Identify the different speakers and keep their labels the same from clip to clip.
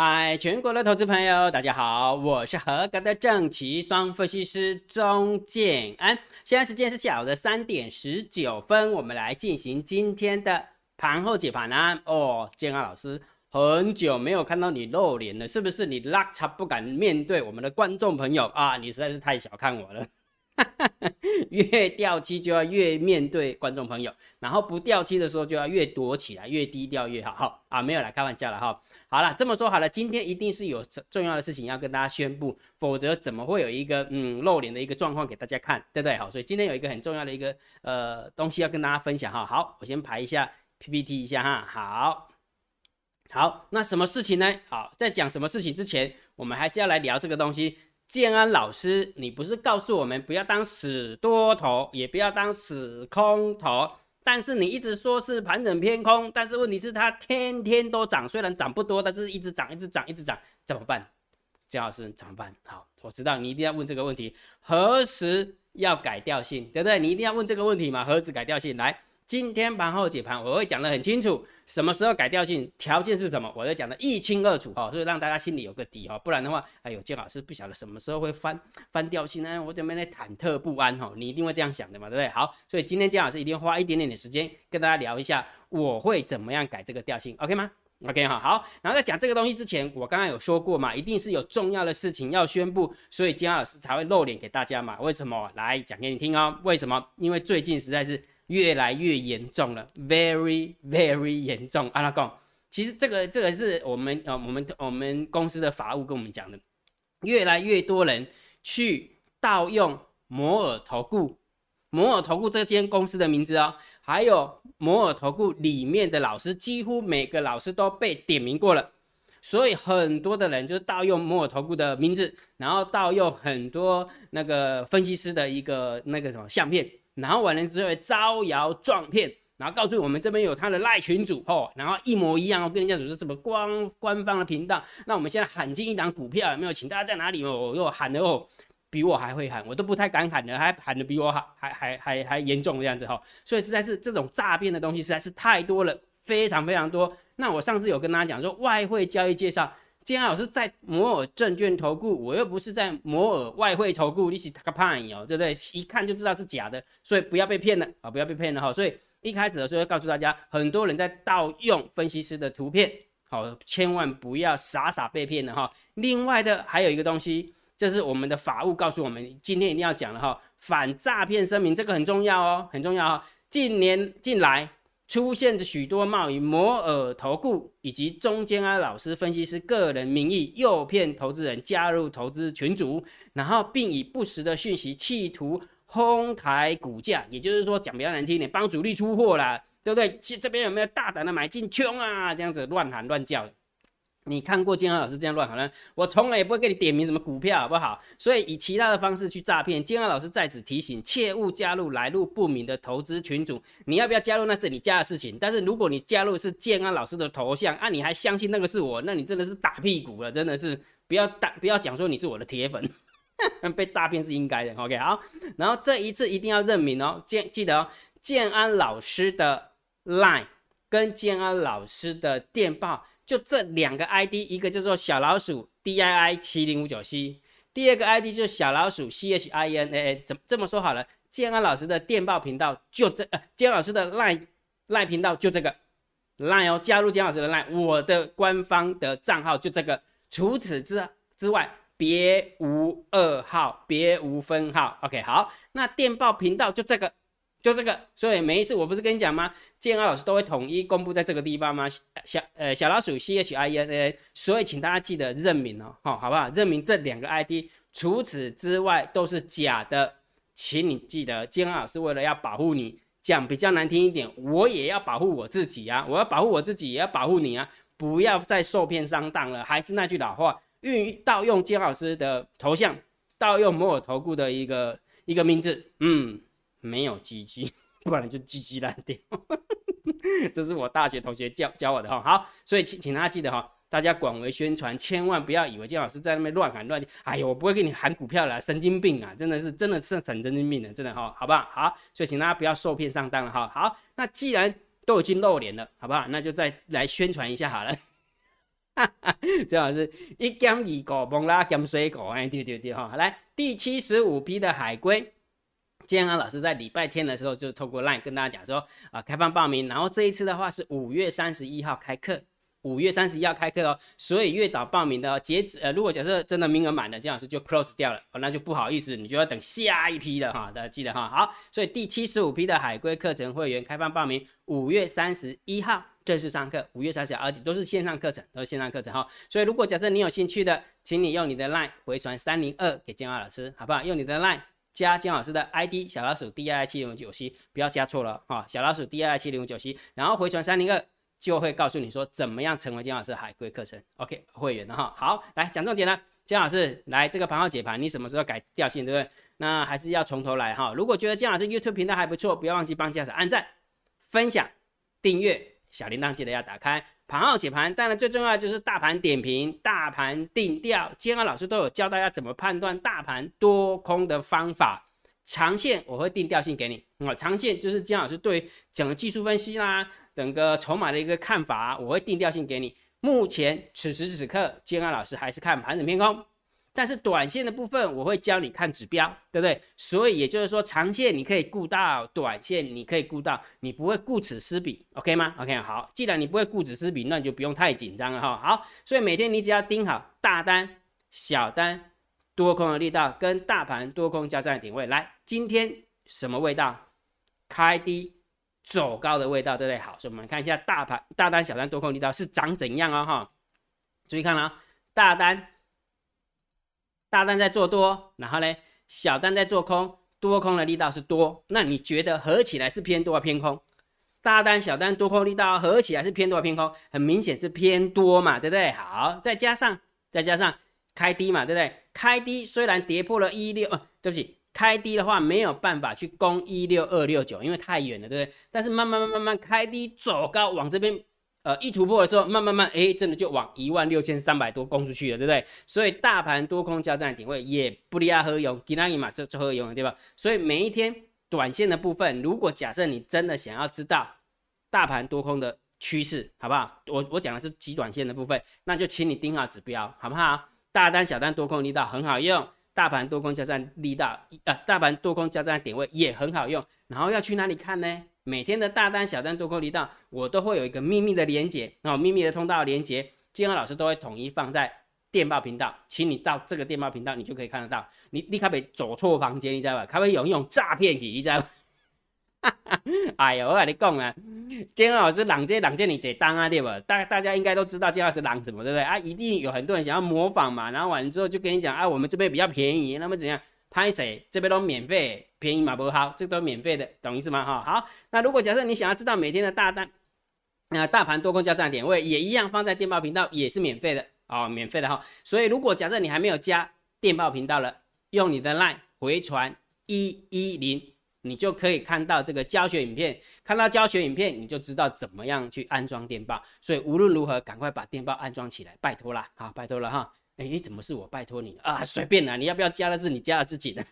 Speaker 1: 嗨，全国的投资朋友，大家好，我是合格的正奇双分析师钟建安。现在时间是下午的三点十九分，我们来进行今天的盘后解盘啊。哦，建安老师，很久没有看到你露脸了，是不是你拉差不敢面对我们的观众朋友啊？你实在是太小看我了。越掉期就要越面对观众朋友，然后不掉期的时候就要越躲起来，越低调越好。哈啊，没有啦开玩笑了哈。好了，这么说好了，今天一定是有重要的事情要跟大家宣布，否则怎么会有一个嗯露脸的一个状况给大家看，对不对？好，所以今天有一个很重要的一个呃东西要跟大家分享哈。好，我先排一下 PPT 一下哈。好，好，那什么事情呢？好，在讲什么事情之前，我们还是要来聊这个东西。建安老师，你不是告诉我们不要当死多头，也不要当死空头，但是你一直说是盘整偏空，但是问题是它天天都涨，虽然涨不多，但是一直涨，一直涨，一直涨，怎么办？建老师怎么办？好，我知道你一定要问这个问题，何时要改调性，对不对？你一定要问这个问题嘛？何时改调性？来。今天盘后解盘，我会讲得很清楚，什么时候改调性，条件是什么，我会讲得一清二楚哈，所以让大家心里有个底哈，不然的话，哎呦，金老师不晓得什么时候会翻翻调性呢，我怎么在忐忑不安哈？你一定会这样想的嘛，对不对？好，所以今天金老师一定花一点点的时间跟大家聊一下，我会怎么样改这个调性，OK 吗？OK 哈，好，然后在讲这个东西之前，我刚刚有说过嘛，一定是有重要的事情要宣布，所以金老师才会露脸给大家嘛，为什么？来讲给你听哦，为什么？因为最近实在是。越来越严重了，very very 严重。阿拉贡，其实这个这个是我们呃我们我们公司的法务跟我们讲的，越来越多人去盗用摩尔投顾，摩尔投顾这间公司的名字哦，还有摩尔投顾里面的老师，几乎每个老师都被点名过了，所以很多的人就是盗用摩尔投顾的名字，然后盗用很多那个分析师的一个那个什么相片。然后完了之后招摇撞骗，然后告诉我们这边有他的赖群主哦，然后一模一样哦，跟人家说什么官官方的频道。那我们现在喊进一档股票有没有？请大家在哪里哦？又喊的哦，比我还会喊，我都不太敢喊的，还喊的比我还还还还还严重这样子哈。所以实在是这种诈骗的东西实在是太多了，非常非常多。那我上次有跟大家讲说外汇交易介绍。金老师在摩尔证券投顾，我又不是在摩尔外汇投顾，你是他个叛哦，对不对？一看就知道是假的，所以不要被骗了啊！不要被骗了哈！所以一开始的时候告诉大家，很多人在盗用分析师的图片，好，千万不要傻傻被骗了哈。另外的还有一个东西，这是我们的法务告诉我们，今天一定要讲的哈，反诈骗声明，这个很重要哦，很重要哦。近年近来。出现着许多贸易摩尔投顾以及中间啊老师分析师个人名义诱骗投资人加入投资群组，然后并以不实的讯息企图哄抬股价，也就是说讲比较难听点，帮主力出货啦，对不对？这这边有没有大胆的买进穷啊？这样子乱喊乱叫的。你看过建安老师这样乱好像我从来也不会给你点名什么股票，好不好？所以以其他的方式去诈骗。建安老师在此提醒，切勿加入来路不明的投资群组。你要不要加入，那是你家的事情。但是如果你加入是建安老师的头像，啊，你还相信那个是我，那你真的是打屁股了，真的是不要打，不要讲说你是我的铁粉，被诈骗是应该的。OK，好，然后这一次一定要认明哦，建记得哦，建安老师的 line 跟建安老师的电报。就这两个 ID，一个叫做小老鼠 D I I 七零五九 C，第二个 ID 就是小老鼠 C H I N A A。怎这么说好了？建安老师的电报频道就这，呃，建安老师的赖赖频道就这个赖哦，加入建安老师的赖，我的官方的账号就这个，除此之之外别无二号，别无分号。OK，好，那电报频道就这个。就这个，所以每一次我不是跟你讲吗？建安老师都会统一公布在这个地方吗？小呃小老鼠 C H I N A，所以请大家记得认明哦，好，好不好？认明这两个 I D，除此之外都是假的，请你记得，建安老师为了要保护你，讲比较难听一点，我也要保护我自己啊，我要保护我自己，也要保护你啊，不要再受骗上当了。还是那句老话，运盗用建安老师的头像，盗用摩尔投顾的一个一个名字，嗯。没有鸡鸡，不然就鸡鸡烂掉。这是我大学同学教教我的哈。好，所以请请大家记得哈，大家广为宣传，千万不要以为金老师在那边乱喊乱叫。哎呦，我不会给你喊股票了，神经病啊！真的是，真的是神神经病的，真的哈，好不好？好，所以请大家不要受骗上当了哈。好，那既然都已经露脸了，好不好？那就再来宣传一下好了。最好是一减二股，蒙拉减水股，哎，对对对哈。来，第七十五批的海龟，建安老师在礼拜天的时候就透过 LINE 跟大家讲说，啊，开放报名，然后这一次的话是五月三十一号开课。五月三十一号开课哦，所以越早报名的截止呃，如果假设真的名额满了，姜老师就 close 掉了哦，那就不好意思，你就要等下一批的哈，大家记得哈。好，所以第七十五批的海龟课程会员开放报名，五月三十一号正式上课，五月三十而且都是线上课程，都是线上课程哈。所以如果假设你有兴趣的，请你用你的 line 回传三零二给姜老师，好不好？用你的 line 加姜老师的 ID 小老鼠 D I 七零五九 C，不要加错了哈，小老鼠 D I 七零五九 C，然后回传三零二。就会告诉你说怎么样成为姜老师海龟课程，OK 会员的哈。好，来讲重点了，姜老师来这个盘号解盘，你什么时候改调性，对不对？那还是要从头来哈。如果觉得姜老师 YouTube 频道还不错，不要忘记帮姜老师按赞、分享、订阅，小铃铛记得要打开。盘后解盘，当然最重要就是大盘点评、大盘定调，姜老师都有教大家怎么判断大盘多空的方法。长线我会定调性给你，啊，长线就是姜老师对整个技术分析啦。整个筹码的一个看法，我会定调性给你。目前此时此刻，金安老师还是看盘整偏空，但是短线的部分我会教你看指标，对不对？所以也就是说，长线你可以顾到，短线你可以顾到，你不会顾此失彼，OK 吗？OK，好，既然你不会顾此失彼，那你就不用太紧张了哈。好，所以每天你只要盯好大单、小单、多空的力道跟大盘多空交战的点位。来，今天什么味道？开低。走高的味道，对不对？好，所以我们看一下大盘大单、小单、多空力道是长怎样哦，哈。注意看啊，大单大单在做多，然后呢，小单在做空，多空的力道是多。那你觉得合起来是偏多还是偏空？大单、小单、多空力道合起来是偏多偏空？很明显是偏多嘛，对不对？好，再加上再加上开低嘛，对不对？开低虽然跌破了一六，呃，对不起。开低的话没有办法去攻一六二六九，因为太远了，对不对？但是慢慢慢慢慢开低走高，往这边呃一突破的时候，慢慢慢哎，真的就往一万六千三百多攻出去了，对不对？所以大盘多空交战点位也不利亚合用，吉拉伊嘛，这这合用对吧？所以每一天短线的部分，如果假设你真的想要知道大盘多空的趋势，好不好？我我讲的是极短线的部分，那就请你盯好指标，好不好？大单小单多空力道很好用。大盘多空交战力道，呃，大盘多空交战点位也很好用。然后要去哪里看呢？每天的大单、小单、多空力道，我都会有一个秘密的连接，哦，秘密的通道连接，金安老师都会统一放在电报频道，请你到这个电报频道，你就可以看得到。你立刻别走错房间，你知道吧？他会有一种诈骗体，你知道？哎呦，我跟你讲啊，金老师朗这朗这你这当啊，对不？大大家应该都知道金老师朗什么，对不对啊？一定有很多人想要模仿嘛，然后完了之后就跟你讲啊，我们这边比较便宜，那么怎样？拍谁？这边都免费，便宜嘛不好，这都免费的，懂意思吗？哈，好，那如果假设你想要知道每天的大单，那大盘多空交战点位也一样放在电报频道，也是免费的哦，免费的哈。所以如果假设你还没有加电报频道了，用你的 line 回传一一零。你就可以看到这个教学影片，看到教学影片，你就知道怎么样去安装电报。所以无论如何，赶快把电报安装起来，拜托啦，好，拜托了哈。哎，怎么是我拜托你啊？随便啦，你要不要加的是你加了自己的。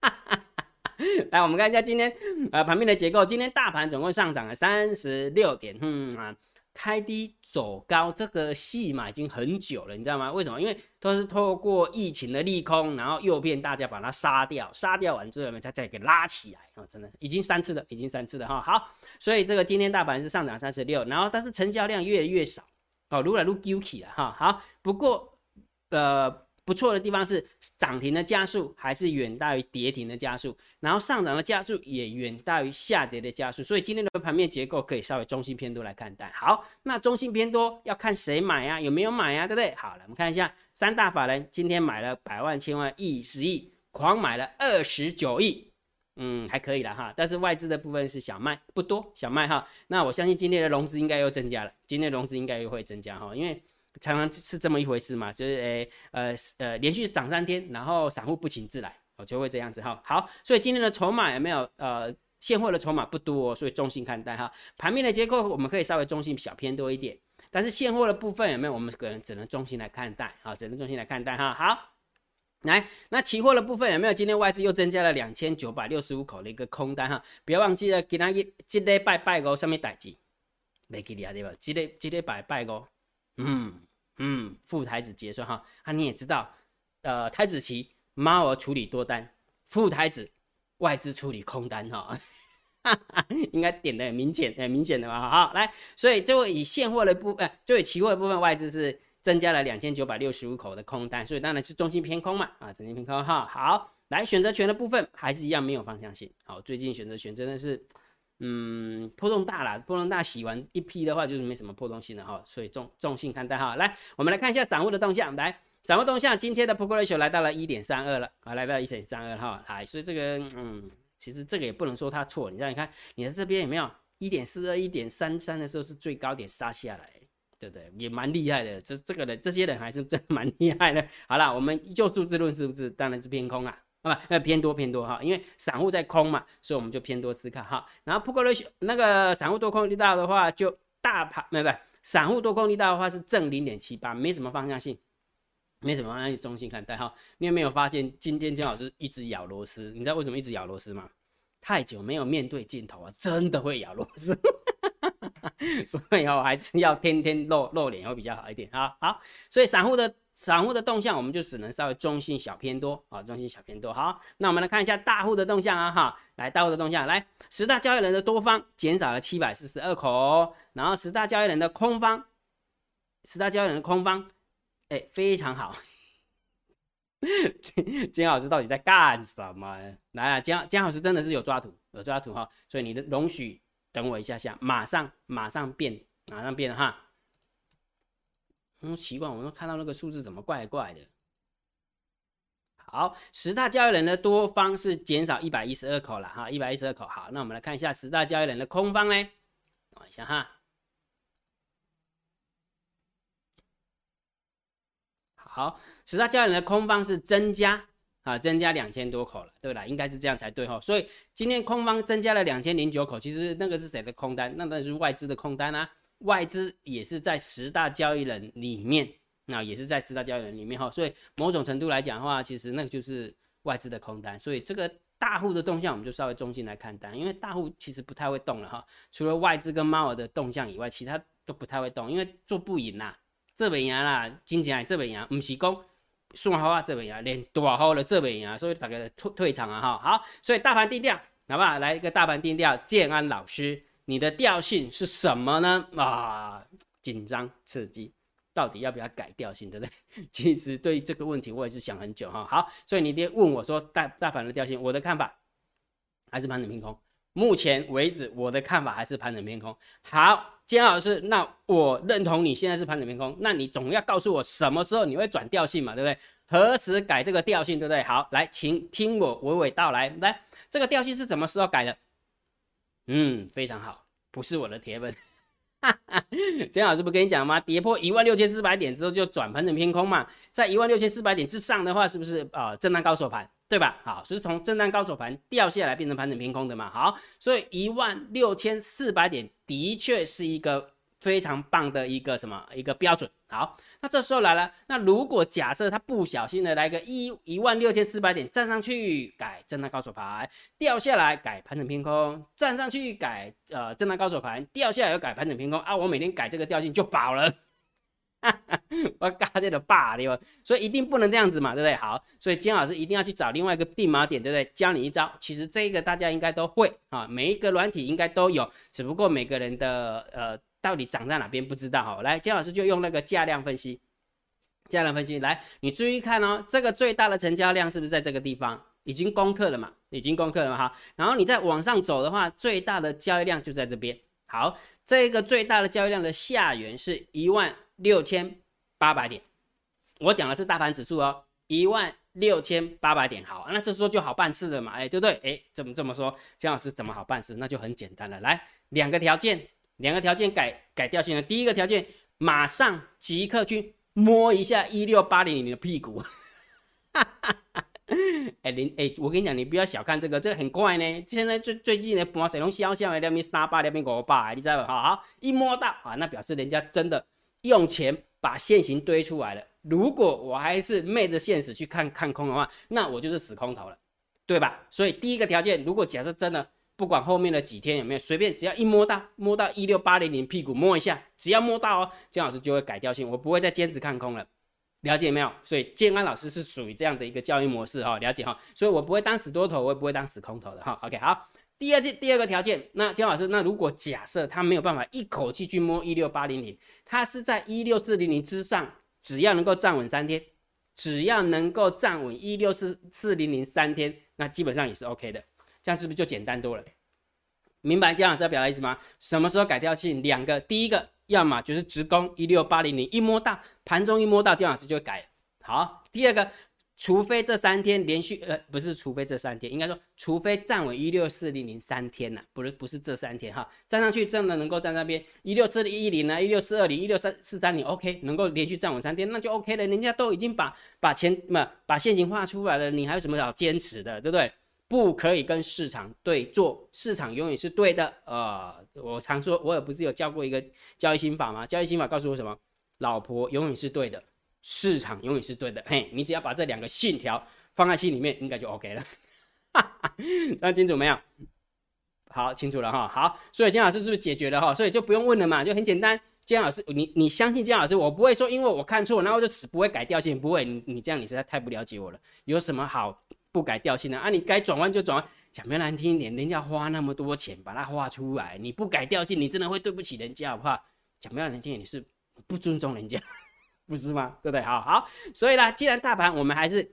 Speaker 1: 来，我们看一下今天呃盘面的结构。今天大盘总共上涨了三十六点，嗯啊。开低走高这个戏嘛，已经很久了，你知道吗？为什么？因为都是透过疫情的利空，然后诱骗大家把它杀掉，杀掉完之后呢，再再给拉起来啊！真的已经三次了，已经三次了哈。好，所以这个今天大盘是上涨三十六，然后但是成交量越来越少，哦，撸来撸 Gucci 了哈。好，不过呃。不错的地方是涨停的加速还是远大于跌停的加速，然后上涨的加速也远大于下跌的加速，所以今天的盘面结构可以稍微中性偏多来看待。好，那中性偏多要看谁买呀？有没有买呀？对不对？好了，我们看一下三大法人今天买了百万、千万、亿、十亿，狂买了二十九亿，嗯，还可以了哈。但是外资的部分是小麦，不多，小麦哈。那我相信今天的融资应该又增加了，今天融资应该又会增加哈，因为。常常是这么一回事嘛，就是诶，呃呃，连续涨三天，然后散户不请自来，哦，就会这样子哈。好，所以今天的筹码有没有呃现货的筹码不多，所以中性看待哈。盘面的结构我们可以稍微中性小偏多一点，但是现货的部分有没有，我们可能只能中性来看待啊，只能中性来看待哈。好，来，那期货的部分有没有？今天外资又增加了两千九百六十五口的一个空单哈，不要忘记了，给他一今天拜拜哦，上面代记，没记你啊对吧？今天今天拜拜哦，嗯。嗯，副台子结算哈，啊你也知道，呃台子期猫儿处理多单，副台子外资处理空单哈。应该点的很明显，很明显的嘛，好，来，所以就以现货的部分，就以期货的部分，外资是增加了两千九百六十五口的空单，所以当然是中心偏空嘛，啊，中心偏空哈，好，来选择权的部分还是一样没有方向性，好，最近选择权真的是，嗯，波动大了，波动大，洗完一批的话就是没什么波动性了哈，所以重重性看待哈，来，我们来看一下散户的动向，来，散户动向，今天的 p o ratio 来到了一点三二了，啊，来到一点三二哈，来，所以这个，嗯。其实这个也不能说它错，你让你看，你的这边有没有一点四二、一点三三的时候是最高点杀下来，对不对？也蛮厉害的，这这个人这些人还是真蛮厉害的。好了，我们就数字论是不是？当然是偏空啊，啊不，那偏多偏多哈，因为散户在空嘛，所以我们就偏多思考哈。然后 put ratio 那个散户多空力道的话，就大盘没有不，散户多空力道的话是正零点七八，没什么方向性。没什么，那中性看待哈。你有没有发现今天姜老师一直咬螺丝？你知道为什么一直咬螺丝吗？太久没有面对镜头啊，真的会咬螺丝。所以哦，还是要天天露露脸会比较好一点啊。好，所以散户的散户的动向，我们就只能稍微中性小偏多啊，中性小偏多。好，那我们来看一下大户的动向啊哈。来，大户的动向，来十大交易人的多方减少了七百四十二口，然后十大交易人的空方，十大交易人的空方。哎，非常好。金金老师到底在干什么？来啊，姜姜老师真的是有抓图，有抓图哈。所以你的容许等我一下下，马上马上变，马上变哈。嗯，奇怪我都看到那个数字怎么怪怪的。好，十大交易人的多方是减少一百一十二口了哈，一百一十二口。好，那我们来看一下十大交易人的空方呢？等一下哈。好，十大交易人的空方是增加啊，增加两千多口了，对吧？应该是这样才对哈。所以今天空方增加了两千零九口，其实那个是谁的空单？那那是外资的空单啊。外资也是在十大交易人里面，那也是在十大交易人里面哈。所以某种程度来讲的话，其实那个就是外资的空单。所以这个大户的动向，我们就稍微中性来看单，因为大户其实不太会动了哈。除了外资跟猫儿的动向以外，其他都不太会动，因为做不赢啦。这边赢啦，真正这边赢，不是讲算好啊，这边赢，连大号的这边赢，所以大家退退场啊哈。好，所以大盘定调，好不好？来一个大盘定调，建安老师，你的调性是什么呢？啊，紧张刺激，到底要不要改调性，对不对？其实对于这个问题，我也是想很久哈。好，所以你爹问我说大大盘的调性，我的看法还是盘整偏空。目前为止，我的看法还是盘整偏空。好，金老师，那我认同你现在是盘整偏空，那你总要告诉我什么时候你会转调性嘛，对不对？何时改这个调性，对不对？好，来，请听我娓娓道来。来，这个调性是什么时候改的？嗯，非常好，不是我的铁粉。金老师不跟你讲吗？跌破一万六千四百点之后就转盘整偏空嘛，在一万六千四百点之上的话，是不是啊？震荡高手盘？对吧？好，是从震荡高手盘掉下来变成盘整偏空的嘛？好，所以一万六千四百点的确是一个非常棒的一个什么一个标准。好，那这时候来了，那如果假设它不小心的来个一一万六千四百点站上去改震荡高手盘，掉下来改盘整偏空，站上去改呃震荡高手盘，掉下来又改盘整偏空啊，我每天改这个调性就饱了。我嘎这的霸对吧？所以一定不能这样子嘛，对不对？好，所以金老师一定要去找另外一个定锚点，对不对？教你一招，其实这个大家应该都会啊，每一个软体应该都有，只不过每个人的呃到底涨在哪边不知道哈。来，姜老师就用那个价量分析，价量分析来，你注意看哦，这个最大的成交量是不是在这个地方？已经攻克了嘛？已经攻克了嘛？哈，然后你再往上走的话，最大的交易量就在这边。好，这个最大的交易量的下缘是一万。六千八百点，我讲的是大盘指数哦，一万六千八百点，好，那这时候就好办事了嘛，哎，对不对？哎，怎么这么说？姜老师怎么好办事？那就很简单了，来两个条件，两个条件改改调性的，第一个条件，马上即刻去摸一下一六八零零的屁股，哈哈哈。哎，林哎，我跟你讲，你不要小看这个，这个很怪呢。现在最最近的摸谁拢消消的，那边三八，那边五八，你知道吧？好好，一摸到啊，那表示人家真的。用钱把现行堆出来了，如果我还是昧着现实去看看空的话，那我就是死空头了，对吧？所以第一个条件，如果假设真的不管后面的几天有没有，随便只要一摸到摸到一六八零零屁股摸一下，只要摸到哦，姜老师就会改调性，我不会再坚持看空了。了解没有？所以建安老师是属于这样的一个交易模式哈，了解哈。所以我不会当死多头，我也不会当死空头的哈。OK，好。第二件第二个条件，那姜老师，那如果假设他没有办法一口气去摸一六八零零，他是在一六四零零之上，只要能够站稳三天，只要能够站稳一六四四零零三天，那基本上也是 OK 的。这样是不是就简单多了？明白姜老师要表达意思吗？什么时候改调性？两个，第一个，要么就是直攻一六八零零，一摸到盘中一摸到，姜老师就会改。好，第二个。除非这三天连续，呃，不是，除非这三天，应该说，除非站稳一六四零零三天呐，不是，不是这三天哈，站上去真的能够站那边一六四一零啊，一六四二零，一六三四三零，OK，能够连续站稳三天，那就 OK 了。人家都已经把把钱嘛，把现金画出来了，你还有什么好坚持的，对不对？不可以跟市场对坐，市场永远是对的。呃，我常说，我也不是有教过一个交易心法吗？交易心法告诉我什么？老婆永远是对的。市场永远是对的，嘿，你只要把这两个信条放在心里面，应该就 OK 了。那清楚没有？好，清楚了哈。好，所以姜老师是不是解决了哈？所以就不用问了嘛，就很简单。姜老师，你你相信姜老师，我不会说因为我看错，然后就死不会改掉性，不会。你你这样你实在太不了解我了。有什么好不改调性的啊？你该转弯就转弯，讲不难听一点，人家花那么多钱把它画出来，你不改调性，你真的会对不起人家，好不好？讲不难听点，你是不尊重人家。不是吗？对不对？好好，所以呢，既然大盘我们还是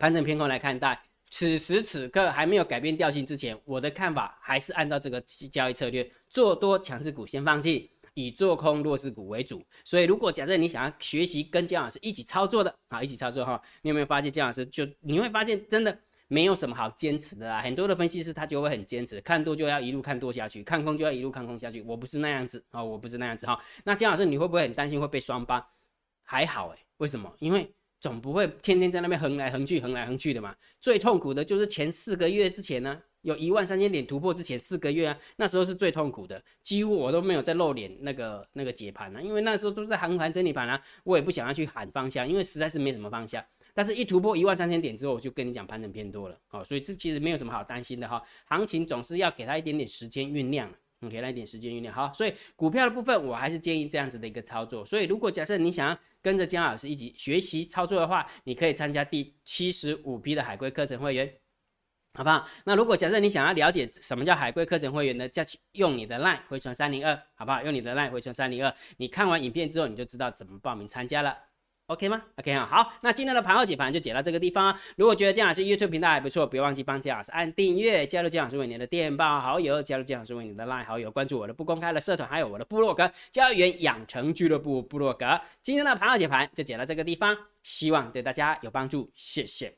Speaker 1: 盘整偏空来看待，此时此刻还没有改变调性之前，我的看法还是按照这个交易策略，做多强势股先放弃，以做空弱势股为主。所以，如果假设你想要学习跟姜老师一起操作的啊，一起操作哈，你有没有发现姜老师就你会发现真的没有什么好坚持的啊？很多的分析师他就会很坚持，看多就要一路看多下去，看空就要一路看空下去。我不是那样子啊，我不是那样子哈。那姜老师你会不会很担心会被双八？还好哎，为什么？因为总不会天天在那边横来横去、横来横去的嘛。最痛苦的就是前四个月之前呢，有一万三千点突破之前四个月啊，那时候是最痛苦的，几乎我都没有在露脸那个那个解盘了，因为那时候都在横盘整理盘啊，我也不想要去喊方向，因为实在是没什么方向。但是，一突破一万三千点之后，我就跟你讲盘整偏多了，哦，所以这其实没有什么好担心的哈。行情总是要给他一点点时间酝酿。你给他一点时间酝酿好，所以股票的部分我还是建议这样子的一个操作。所以如果假设你想要跟着姜老师一起学习操作的话，你可以参加第七十五批的海龟课程会员，好不好？那如果假设你想要了解什么叫海龟课程会员呢？去用你的 line 回传三零二，好不好？用你的 line 回传三零二，你看完影片之后你就知道怎么报名参加了。OK 吗？OK 啊，好，那今天的盘后解盘就解到这个地方啊。如果觉得姜老师 YouTube 频道还不错，别忘记帮姜老师按订阅，加入姜老师为你的电报好友，加入姜老师为你的 LINE 好友，关注我的不公开的社团，还有我的部落格交易员养成俱乐部部落格。今天的盘后解盘就解到这个地方，希望对大家有帮助，谢谢，